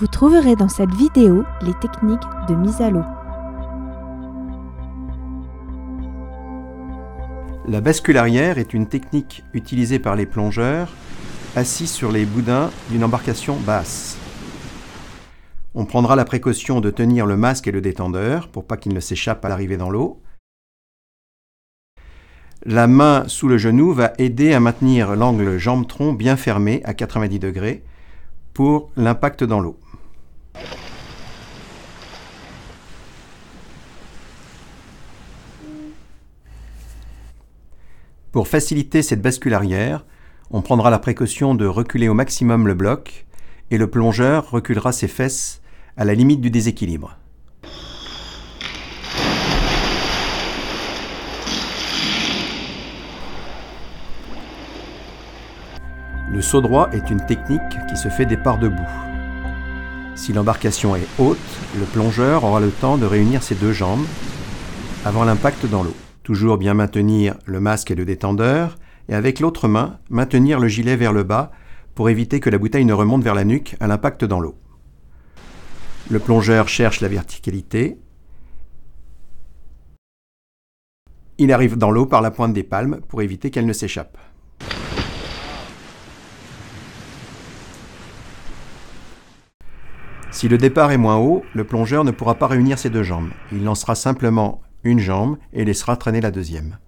Vous trouverez dans cette vidéo les techniques de mise à l'eau. La bascule arrière est une technique utilisée par les plongeurs assis sur les boudins d'une embarcation basse. On prendra la précaution de tenir le masque et le détendeur pour pas qu'il ne s'échappe à l'arrivée dans l'eau. La main sous le genou va aider à maintenir l'angle jambe-tronc bien fermé à 90 degrés pour l'impact dans l'eau. Pour faciliter cette bascule arrière, on prendra la précaution de reculer au maximum le bloc et le plongeur reculera ses fesses à la limite du déséquilibre. Le saut droit est une technique qui se fait départ debout. Si l'embarcation est haute, le plongeur aura le temps de réunir ses deux jambes avant l'impact dans l'eau. Toujours bien maintenir le masque et le détendeur, et avec l'autre main, maintenir le gilet vers le bas pour éviter que la bouteille ne remonte vers la nuque à l'impact dans l'eau. Le plongeur cherche la verticalité. Il arrive dans l'eau par la pointe des palmes pour éviter qu'elle ne s'échappe. Si le départ est moins haut, le plongeur ne pourra pas réunir ses deux jambes. Il lancera simplement une jambe et laissera traîner la deuxième.